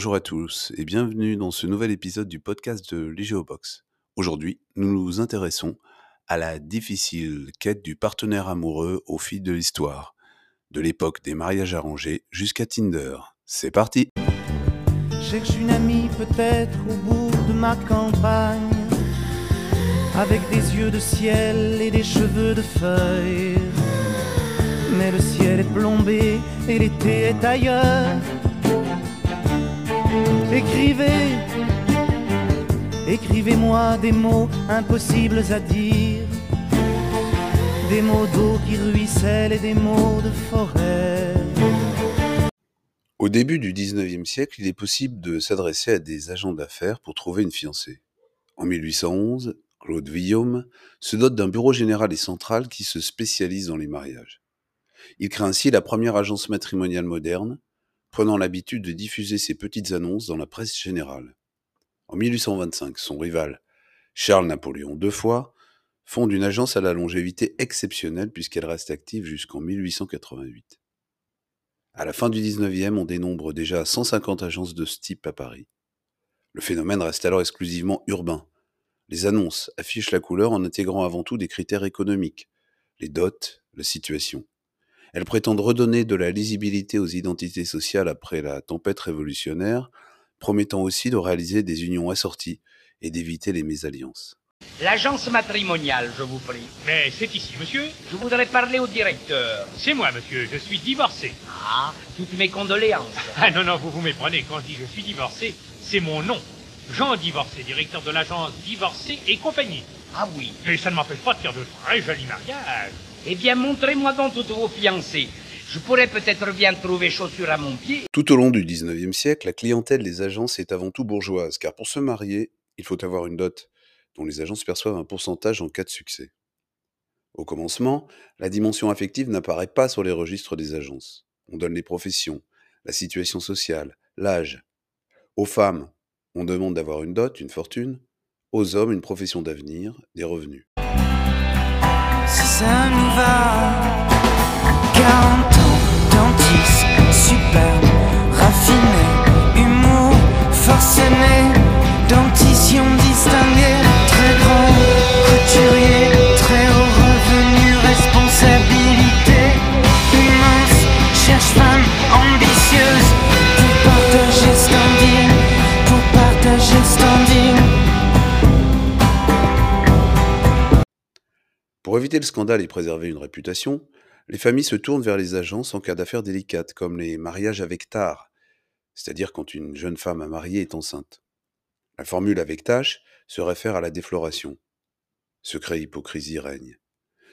Bonjour à tous et bienvenue dans ce nouvel épisode du podcast de l'IGEOBOX. Aujourd'hui, nous nous intéressons à la difficile quête du partenaire amoureux au fil de l'histoire, de l'époque des mariages arrangés jusqu'à Tinder. C'est parti. Mais le ciel est plombé et l'été est ailleurs. Écrivez, écrivez-moi des mots impossibles à dire, des mots d'eau qui ruissellent et des mots de forêt. Au début du 19e siècle, il est possible de s'adresser à des agents d'affaires pour trouver une fiancée. En 1811, Claude Villaume se dote d'un bureau général et central qui se spécialise dans les mariages. Il crée ainsi la première agence matrimoniale moderne, prenant l'habitude de diffuser ses petites annonces dans la presse générale. En 1825, son rival, Charles Napoléon II fois, fonde une agence à la longévité exceptionnelle puisqu'elle reste active jusqu'en 1888. À la fin du 19e, on dénombre déjà 150 agences de ce type à Paris. Le phénomène reste alors exclusivement urbain. Les annonces affichent la couleur en intégrant avant tout des critères économiques, les dots, la situation. Elles prétendent redonner de la lisibilité aux identités sociales après la tempête révolutionnaire, promettant aussi de réaliser des unions assorties et d'éviter les mésalliances. L'agence matrimoniale, je vous prie. Mais c'est ici, monsieur Je voudrais parler au directeur. C'est moi, monsieur, je suis divorcé. Ah, toutes mes condoléances. Ah non, non, vous vous méprenez, quand je dis je suis divorcé, c'est mon nom. Jean Divorcé, directeur de l'agence Divorcé et compagnie. Ah oui. Mais ça ne m'empêche pas de faire de très jolis mariages. Eh bien, montrez-moi donc toutes vos fiancées. Je pourrais peut-être bien trouver chaussures à mon pied. Tout au long du 19e siècle, la clientèle des agences est avant tout bourgeoise, car pour se marier, il faut avoir une dot, dont les agences perçoivent un pourcentage en cas de succès. Au commencement, la dimension affective n'apparaît pas sur les registres des agences. On donne les professions, la situation sociale, l'âge. Aux femmes, on demande d'avoir une dot, une fortune. Aux hommes, une profession d'avenir, des revenus. Si ça nous va, 40 ans, dentiste, superbe, raffiné, humour, forcené, dentition distinguée, très grand, éviter le scandale et préserver une réputation, les familles se tournent vers les agences en cas d'affaires délicates, comme les mariages avec tard, c'est-à-dire quand une jeune femme à marier est enceinte. La formule avec tâche se réfère à la défloration. Secret et hypocrisie règne.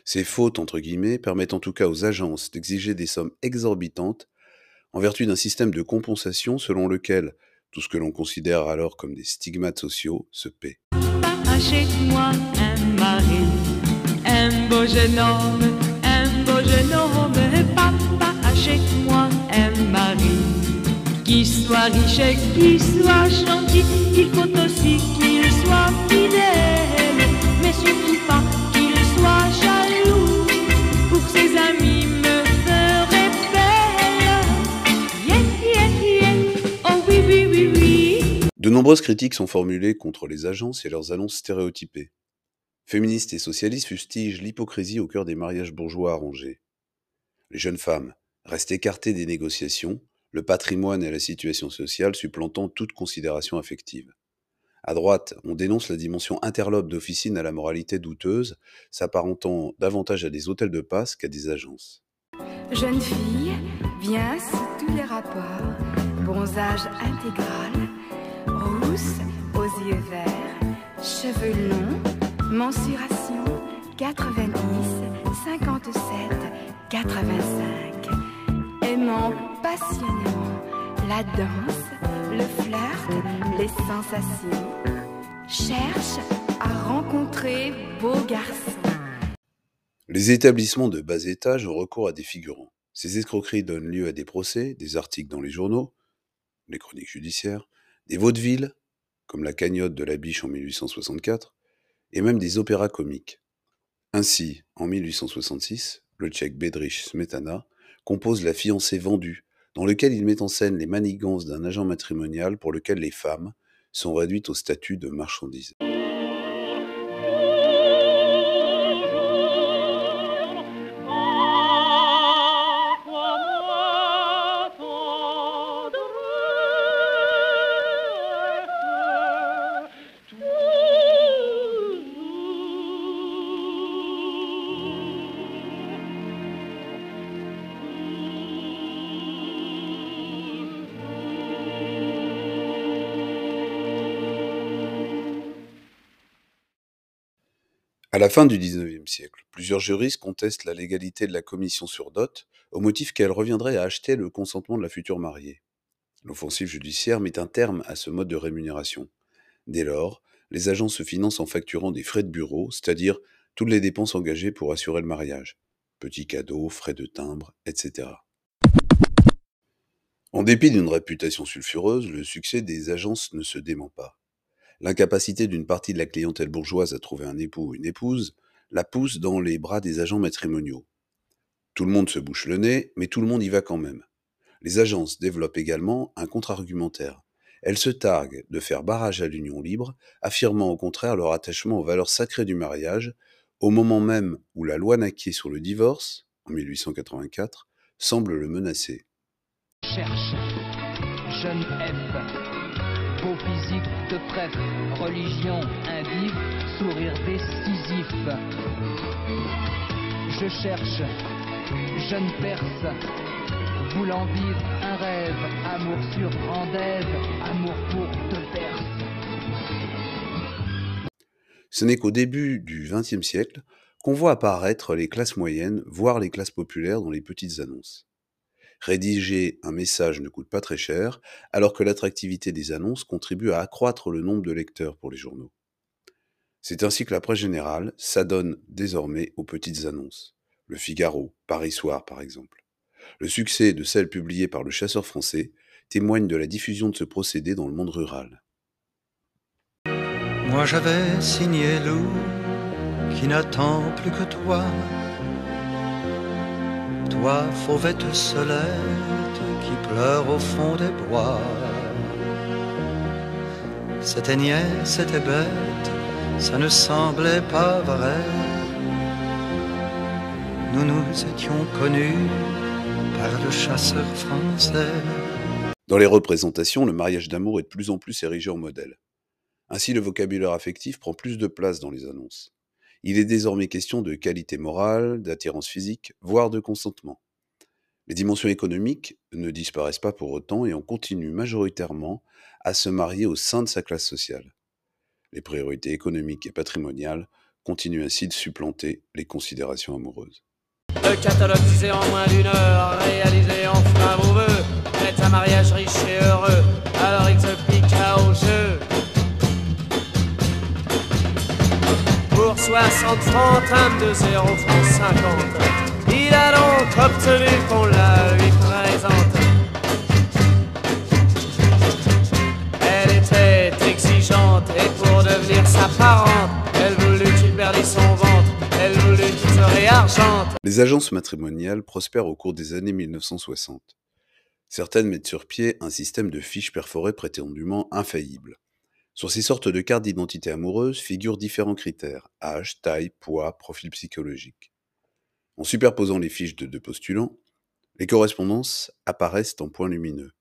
Ces fautes, entre guillemets, permettent en tout cas aux agences d'exiger des sommes exorbitantes en vertu d'un système de compensation selon lequel tout ce que l'on considère alors comme des stigmates sociaux se paie. Jeune homme, un beau jeune homme. Papa, achète-moi un mari qui soit riche et qui soit gentil. Il faut aussi qu'il soit fidèle, mais surtout pas qu'il soit jaloux. Pour ses amis me ferait belle. Yeah, yeah, yeah. Oh oui, oui, oui, oui. De nombreuses critiques sont formulées contre les agences et leurs annonces stéréotypées. Féministes et socialistes fustigent l'hypocrisie au cœur des mariages bourgeois arrangés. Les jeunes femmes restent écartées des négociations, le patrimoine et la situation sociale supplantant toute considération affective. À droite, on dénonce la dimension interlope d'officines à la moralité douteuse, s'apparentant davantage à des hôtels de passe qu'à des agences. Jeune fille, bien tous les rapports, bronzage intégral, rousse aux yeux verts, cheveux longs, mensuration 90, 57, 85, aimant passionnément la danse, le flirt, les sensations, cherche à rencontrer beau garçon. Les établissements de bas étage ont recours à des figurants. Ces escroqueries donnent lieu à des procès, des articles dans les journaux, les chroniques judiciaires, des vaudevilles, comme la cagnotte de la biche en 1864, et même des opéras comiques. Ainsi, en 1866, le tchèque Bedřich Smetana compose La fiancée vendue dans lequel il met en scène les manigances d'un agent matrimonial pour lequel les femmes sont réduites au statut de marchandises. À la fin du XIXe siècle, plusieurs juristes contestent la légalité de la commission sur dot au motif qu'elle reviendrait à acheter le consentement de la future mariée. L'offensive judiciaire met un terme à ce mode de rémunération. Dès lors, les agents se financent en facturant des frais de bureau, c'est-à-dire toutes les dépenses engagées pour assurer le mariage. Petits cadeaux, frais de timbre, etc. En dépit d'une réputation sulfureuse, le succès des agences ne se dément pas. L'incapacité d'une partie de la clientèle bourgeoise à trouver un époux ou une épouse la pousse dans les bras des agents matrimoniaux. Tout le monde se bouche le nez, mais tout le monde y va quand même. Les agences développent également un contre-argumentaire. Elles se targuent de faire barrage à l'union libre, affirmant au contraire leur attachement aux valeurs sacrées du mariage, au moment même où la loi Naquier sur le divorce, en 1884, semble le menacer. Physique de prêtre, religion indive, sourire décisif. Je cherche, jeune Perse, voulant vivre un rêve, amour sur Andève, amour pour te Perse. Ce n'est qu'au début du XXe siècle qu'on voit apparaître les classes moyennes, voire les classes populaires dans les petites annonces. Rédiger un message ne coûte pas très cher, alors que l'attractivité des annonces contribue à accroître le nombre de lecteurs pour les journaux. C'est ainsi que la presse générale s'adonne désormais aux petites annonces. Le Figaro, Paris Soir par exemple. Le succès de celles publiées par le chasseur français témoigne de la diffusion de ce procédé dans le monde rural. Toi, fauvette solette qui pleure au fond des bois. C'était niais, c'était bête, ça ne semblait pas vrai. Nous nous étions connus par le chasseur français. Dans les représentations, le mariage d'amour est de plus en plus érigé en modèle. Ainsi, le vocabulaire affectif prend plus de place dans les annonces. Il est désormais question de qualité morale, d'attirance physique, voire de consentement. Les dimensions économiques ne disparaissent pas pour autant et on continue majoritairement à se marier au sein de sa classe sociale. Les priorités économiques et patrimoniales continuent ainsi de supplanter les considérations amoureuses. 60 francs, trame de 0 francs 50. Il a donc obtenu qu'on la lui présente. Elle était exigeante et pour devenir sa parente, elle voulut qu'il perdît son ventre, elle voulut qu'il se réargente. Les agences matrimoniales prospèrent au cours des années 1960. Certaines mettent sur pied un système de fiches perforées prétendument infaillibles. Sur ces sortes de cartes d'identité amoureuse figurent différents critères âge, taille, poids, profil psychologique. En superposant les fiches de deux postulants, les correspondances apparaissent en points lumineux.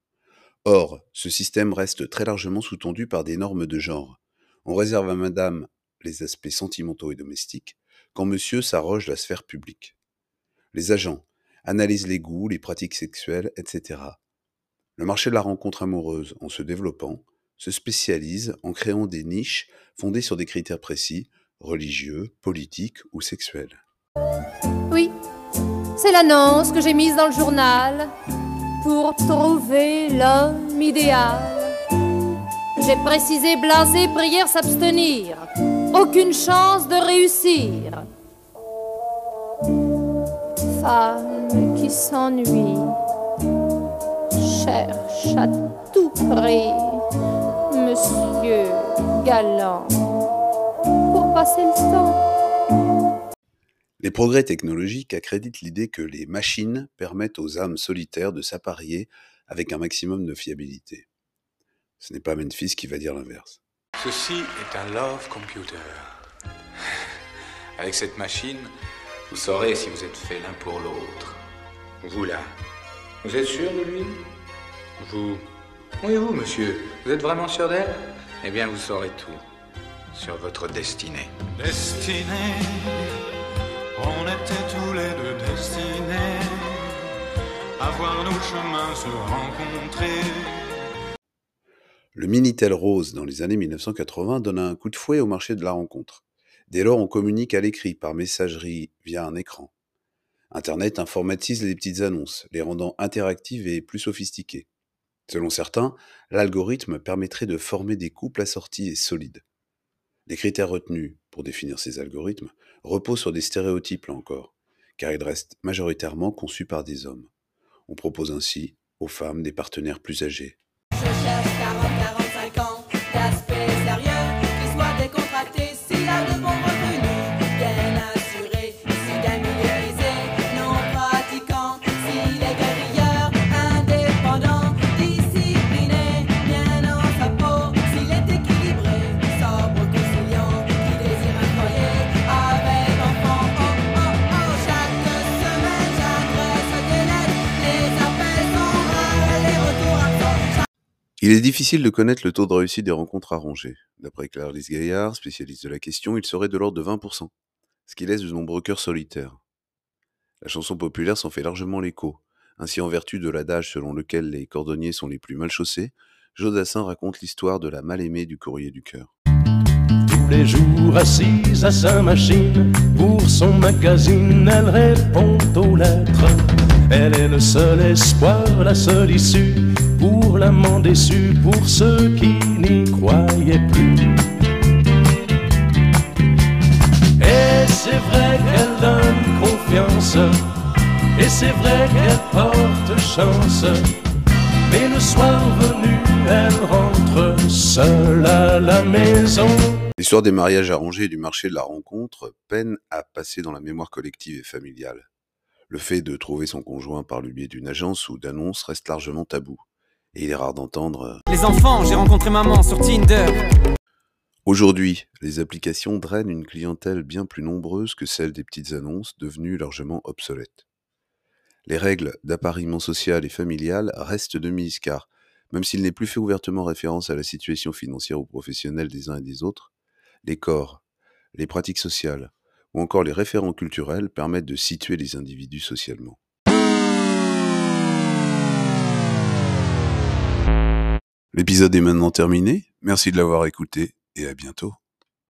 Or, ce système reste très largement sous-tendu par des normes de genre. On réserve à madame les aspects sentimentaux et domestiques, quand monsieur s'arroge la sphère publique. Les agents analysent les goûts, les pratiques sexuelles, etc. Le marché de la rencontre amoureuse, en se développant, se spécialise en créant des niches fondées sur des critères précis, religieux, politiques ou sexuels. Oui, c'est l'annonce que j'ai mise dans le journal pour trouver l'homme idéal. J'ai précisé blasé, prière, s'abstenir. Aucune chance de réussir. Femme qui s'ennuie, cherche à tout prix Monsieur galant pour passer le temps. Les progrès technologiques accréditent l'idée que les machines permettent aux âmes solitaires de s'apparier avec un maximum de fiabilité. Ce n'est pas Memphis qui va dire l'inverse. Ceci est un love computer. Avec cette machine, vous saurez si vous êtes fait l'un pour l'autre. Vous là, vous êtes sûr de lui? Vous? Oui, vous, monsieur. Vous êtes vraiment sûr d'elle? Eh bien, vous saurez tout sur votre destinée. Destinée, on était tous les deux destinés à voir nos chemins se rencontrer. Le Minitel Rose dans les années 1980 donne un coup de fouet au marché de la rencontre. Dès lors, on communique à l'écrit, par messagerie, via un écran. Internet informatise les petites annonces, les rendant interactives et plus sophistiquées. Selon certains, l'algorithme permettrait de former des couples assortis et solides. Les critères retenus pour définir ces algorithmes reposent sur des stéréotypes là encore, car ils restent majoritairement conçus par des hommes. On propose ainsi aux femmes des partenaires plus âgés. Je cherche 40, 45 Il est difficile de connaître le taux de réussite des rencontres arrangées. D'après Clarisse Gaillard, spécialiste de la question, il serait de l'ordre de 20%, ce qui laisse de nombreux cœurs solitaires. La chanson populaire s'en fait largement l'écho. Ainsi, en vertu de l'adage selon lequel les cordonniers sont les plus mal chaussés, Jodassin raconte l'histoire de la mal-aimée du courrier du cœur. Tous les jours assise à sa machine, pour son magazine, elle répond aux lettres. Elle est le seul espoir, la seule issue, pour l'amant déçu, pour ceux qui n'y croyaient plus. Et c'est vrai qu'elle donne confiance, et c'est vrai qu'elle porte chance. Mais le soir venu, elle rentre seule à la maison. L'histoire des mariages arrangés et du marché de la rencontre peine à passer dans la mémoire collective et familiale. Le fait de trouver son conjoint par le biais d'une agence ou d'annonce reste largement tabou. Et il est rare d'entendre euh, Les enfants, j'ai rencontré maman sur Tinder. Aujourd'hui, les applications drainent une clientèle bien plus nombreuse que celle des petites annonces devenues largement obsolètes. Les règles d'appariement social et familial restent de mise car, même s'il n'est plus fait ouvertement référence à la situation financière ou professionnelle des uns et des autres, les corps, les pratiques sociales ou encore les référents culturels permettent de situer les individus socialement. L'épisode est maintenant terminé, merci de l'avoir écouté et à bientôt.